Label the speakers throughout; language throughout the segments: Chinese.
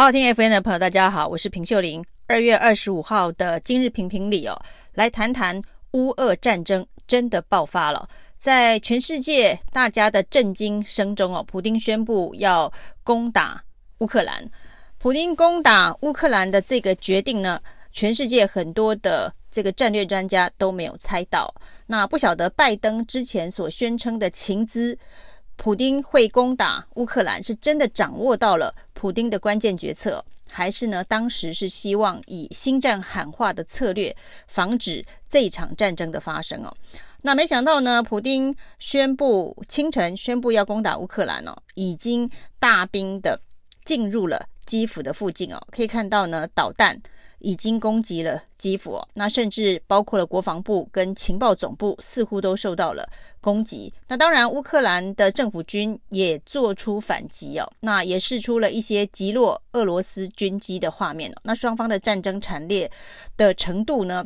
Speaker 1: 好听 F N 的朋友，大家好，我是平秀玲。二月二十五号的今日评评里哦，来谈谈乌俄战争真的爆发了。在全世界大家的震惊声中哦，普丁宣布要攻打乌克兰。普丁攻打乌克兰的这个决定呢，全世界很多的这个战略专家都没有猜到。那不晓得拜登之前所宣称的情资。普丁会攻打乌克兰，是真的掌握到了普丁的关键决策，还是呢？当时是希望以心战喊话的策略，防止这一场战争的发生哦。那没想到呢，普丁宣布清晨宣布要攻打乌克兰哦，已经大兵的进入了基辅的附近哦，可以看到呢，导弹。已经攻击了基辅哦，那甚至包括了国防部跟情报总部，似乎都受到了攻击。那当然，乌克兰的政府军也做出反击哦，那也试出了一些击落俄罗斯军机的画面哦。那双方的战争惨烈的程度呢，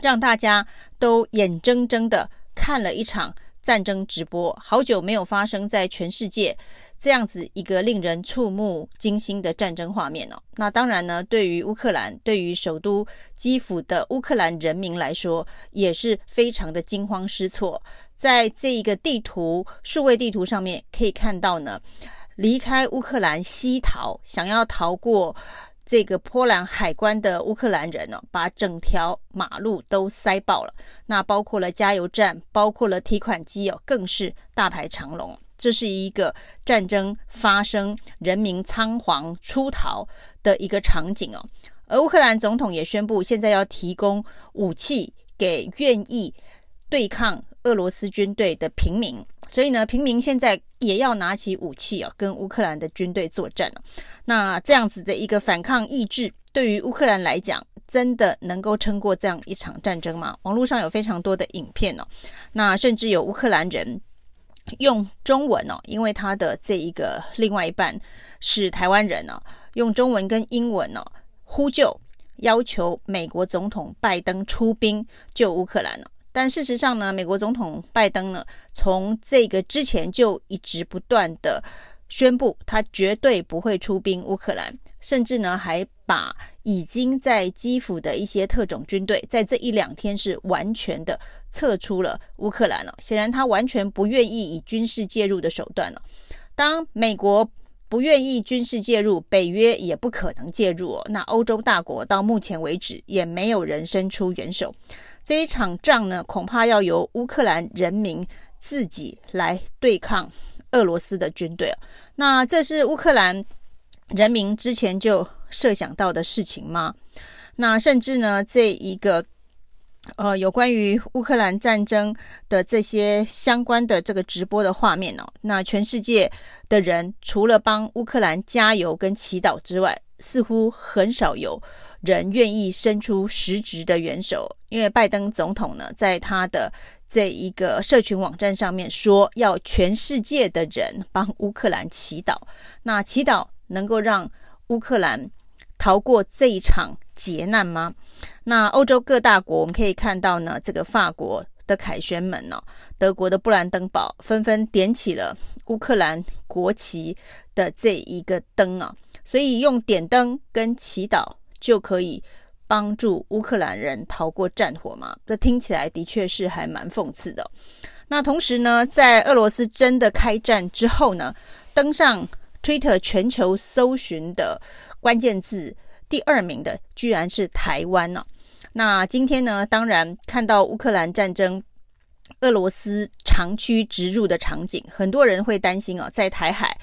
Speaker 1: 让大家都眼睁睁的看了一场。战争直播，好久没有发生在全世界这样子一个令人触目惊心的战争画面哦。那当然呢，对于乌克兰，对于首都基辅的乌克兰人民来说，也是非常的惊慌失措。在这一个地图数位地图上面可以看到呢，离开乌克兰西逃，想要逃过。这个波兰海关的乌克兰人呢、哦，把整条马路都塞爆了。那包括了加油站，包括了提款机哦，更是大排长龙。这是一个战争发生、人民仓皇出逃的一个场景哦。而乌克兰总统也宣布，现在要提供武器给愿意对抗俄罗斯军队的平民。所以呢，平民现在也要拿起武器啊，跟乌克兰的军队作战了。那这样子的一个反抗意志，对于乌克兰来讲，真的能够撑过这样一场战争吗？网络上有非常多的影片哦，那甚至有乌克兰人用中文哦，因为他的这一个另外一半是台湾人哦，用中文跟英文哦呼救，要求美国总统拜登出兵救乌克兰了。但事实上呢，美国总统拜登呢，从这个之前就一直不断的宣布，他绝对不会出兵乌克兰，甚至呢，还把已经在基辅的一些特种军队，在这一两天是完全的撤出了乌克兰了。显然，他完全不愿意以军事介入的手段了。当美国不愿意军事介入，北约也不可能介入。那欧洲大国到目前为止也没有人伸出援手。这一场仗呢，恐怕要由乌克兰人民自己来对抗俄罗斯的军队。那这是乌克兰人民之前就设想到的事情吗？那甚至呢，这一个呃，有关于乌克兰战争的这些相关的这个直播的画面哦，那全世界的人除了帮乌克兰加油跟祈祷之外，似乎很少有人愿意伸出实质的援手，因为拜登总统呢，在他的这一个社群网站上面说，要全世界的人帮乌克兰祈祷，那祈祷能够让乌克兰逃过这一场劫难吗？那欧洲各大国我们可以看到呢，这个法国的凯旋门呢、哦，德国的布兰登堡纷纷点起了乌克兰国旗的这一个灯啊。所以用点灯跟祈祷就可以帮助乌克兰人逃过战火吗？这听起来的确是还蛮讽刺的。那同时呢，在俄罗斯真的开战之后呢，登上 Twitter 全球搜寻的关键字第二名的居然是台湾呢。那今天呢，当然看到乌克兰战争，俄罗斯长驱直入的场景，很多人会担心啊，在台海。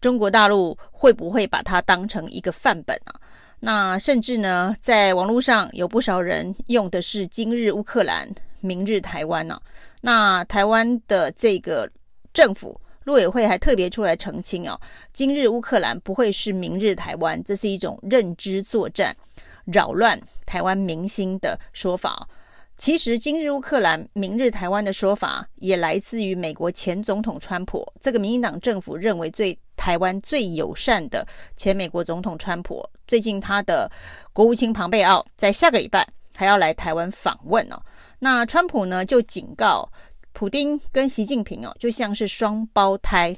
Speaker 1: 中国大陆会不会把它当成一个范本啊？那甚至呢，在网络上有不少人用的是“今日乌克兰，明日台湾”呢。那台湾的这个政府陆委会还特别出来澄清哦，“今日乌克兰不会是明日台湾”，这是一种认知作战、扰乱台湾民心的说法。其实，今日乌克兰，明日台湾的说法也来自于美国前总统川普。这个民进党政府认为最台湾最友善的前美国总统川普，最近他的国务卿庞贝奥在下个礼拜还要来台湾访问哦。那川普呢就警告，普丁跟习近平哦，就像是双胞胎，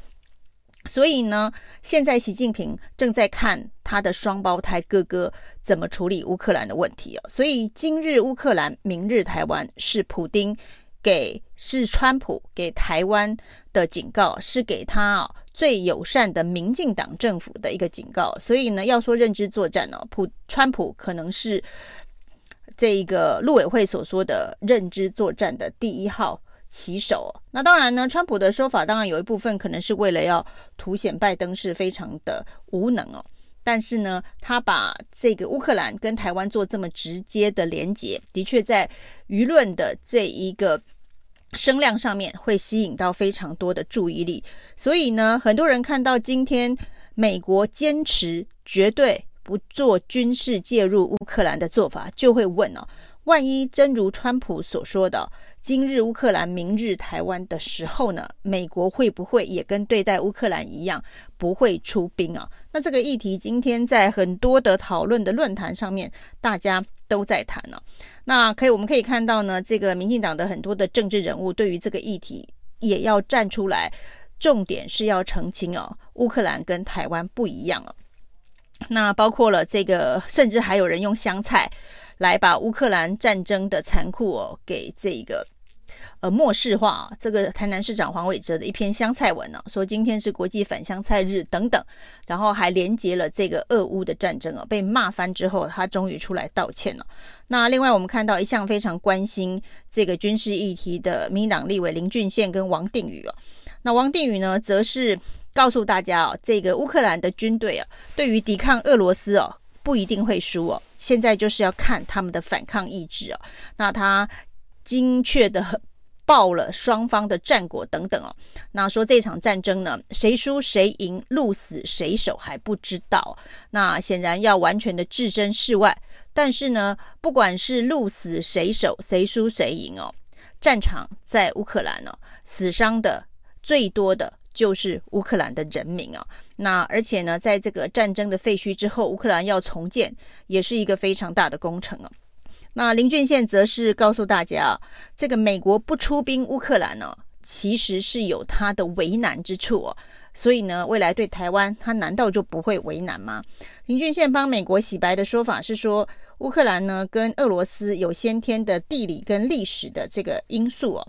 Speaker 1: 所以呢，现在习近平正在看他的双胞胎哥哥怎么处理乌克兰的问题哦。所以今日乌克兰，明日台湾，是普丁给是川普给台湾的警告，是给他啊最友善的民进党政府的一个警告。所以呢，要说认知作战呢，普川普可能是这一个陆委会所说的认知作战的第一号。旗手，那当然呢，川普的说法当然有一部分可能是为了要凸显拜登是非常的无能哦。但是呢，他把这个乌克兰跟台湾做这么直接的连结，的确在舆论的这一个声量上面会吸引到非常多的注意力。所以呢，很多人看到今天美国坚持绝对不做军事介入乌克兰的做法，就会问哦。万一真如川普所说的，今日乌克兰，明日台湾的时候呢，美国会不会也跟对待乌克兰一样，不会出兵啊？那这个议题今天在很多的讨论的论坛上面，大家都在谈呢、那可以，我们可以看到呢，这个民进党的很多的政治人物对于这个议题也要站出来，重点是要澄清哦，乌克兰跟台湾不一样哦、那包括了这个，甚至还有人用香菜。来把乌克兰战争的残酷哦，给这个呃漠视化啊。这个台南市长黄伟哲的一篇香菜文呢、说今天是国际反香菜日等等，然后还连接了这个俄乌的战争啊，被骂翻之后，他终于出来道歉了。那另外我们看到一向非常关心这个军事议题的民党立委林俊宪跟王定宇哦、那王定宇呢，则是告诉大家哦，这个乌克兰的军队啊，对于抵抗俄罗斯哦。不一定会输哦，现在就是要看他们的反抗意志哦。那他精确的报了双方的战果等等哦。那说这场战争呢，谁输谁赢，鹿死谁手还不知道。那显然要完全的置身事外。但是呢，不管是鹿死谁手，谁输谁赢哦，战场在乌克兰哦，死伤的最多的。就是乌克兰的人民啊，那而且呢，在这个战争的废墟之后，乌克兰要重建也是一个非常大的工程啊。那林俊宪则是告诉大家，这个美国不出兵乌克兰呢，其实是有他的为难之处哦。所以呢，未来对台湾，他难道就不会为难吗？林俊宪帮美国洗白的说法是说，乌克兰呢跟俄罗斯有先天的地理跟历史的这个因素哦。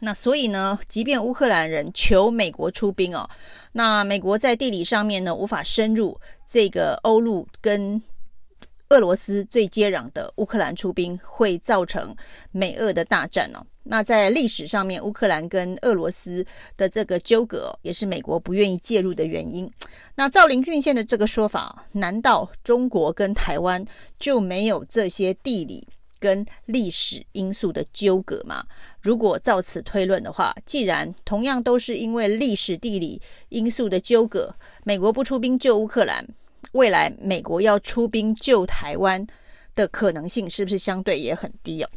Speaker 1: 那所以呢，即便乌克兰人求美国出兵哦，那美国在地理上面呢无法深入这个欧陆跟俄罗斯最接壤的乌克兰出兵，会造成美俄的大战哦。那在历史上面，乌克兰跟俄罗斯的这个纠葛也是美国不愿意介入的原因。那照林俊宪的这个说法，难道中国跟台湾就没有这些地理？跟历史因素的纠葛嘛，如果照此推论的话，既然同样都是因为历史地理因素的纠葛，美国不出兵救乌克兰，未来美国要出兵救台湾的可能性是不是相对也很低哦？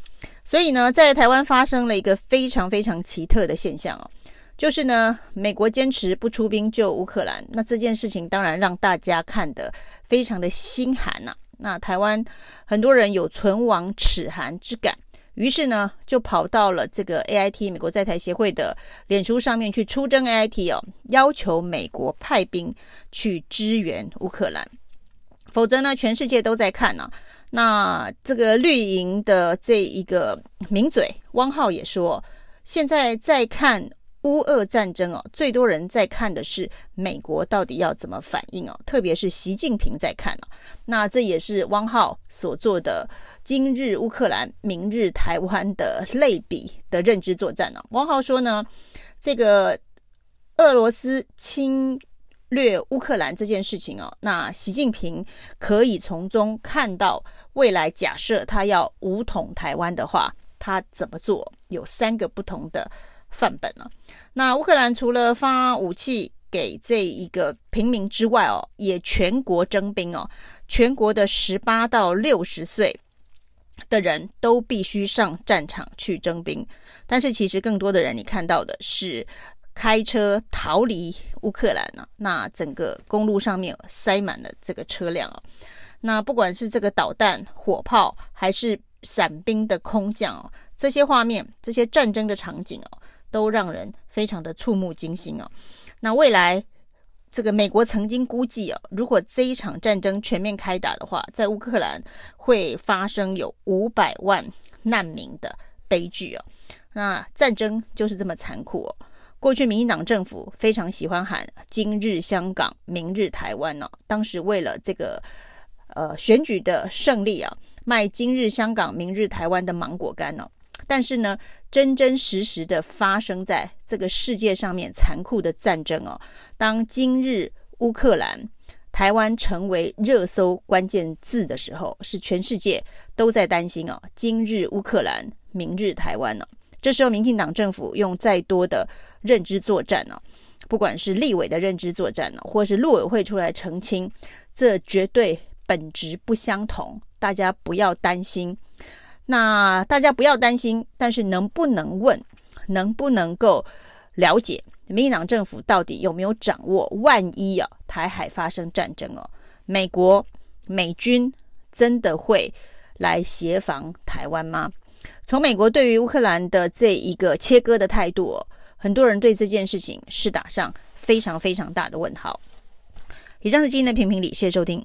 Speaker 1: 所以呢，在台湾发生了一个非常非常奇特的现象哦，就是呢，美国坚持不出兵救乌克兰，那这件事情当然让大家看得非常的心寒呐、那台湾很多人有存亡齿寒之感，于是呢，就跑到了这个 AIT 美国在台协会的脸书上面去出征 AIT 哦，要求美国派兵去支援乌克兰，否则呢，全世界都在看呢、那这个绿营的这一个名嘴汪浩也说，现在在看。乌俄战争哦，最多人在看的是美国到底要怎么反应哦，特别是习近平在看哦。那这也是汪浩所做的今日乌克兰，明日台湾的类比的认知作战呢。汪浩说呢，这个俄罗斯侵略乌克兰这件事情哦，那习近平可以从中看到未来假设他要武统台湾的话，他怎么做？有三个不同的。范本了。那乌克兰除了发武器给这一个平民之外哦，也全国征兵哦，全国的十八到六十岁的人都必须上战场去征兵。但是其实更多的人，你看到的是开车逃离乌克兰呢。那整个公路上面塞满了这个车辆哦。那不管是这个导弹、火炮，还是伞兵的空降哦，这些画面、这些战争的场景哦。都让人非常的触目惊心哦。那未来这个美国曾经估计哦，如果这一场战争全面开打的话，在乌克兰会发生有五百万难民的悲剧哦。那战争就是这么残酷哦。过去民进党政府非常喜欢喊“今日香港，明日台湾”呢。当时为了这个呃选举的胜利啊，卖“今日香港，明日台湾”的芒果干呢。但是呢，真真实实的发生在这个世界上面残酷的战争哦。当今日乌克兰、台湾成为热搜关键字的时候，是全世界都在担心哦。今日乌克兰，明日台湾呢？这时候，民进党政府用再多的认知作战呢，不管是立委的认知作战呢，或是陆委会出来澄清，这绝对本质不相同，大家不要担心。那大家不要担心，但是能不能问，能不能够了解民进党政府到底有没有掌握？万一啊，台海发生战争哦，美国美军真的会来协防台湾吗？从美国对于乌克兰的这一个切割的态度哦，很多人对这件事情是打上非常非常大的问号。以上是今天的评评理，谢谢收听。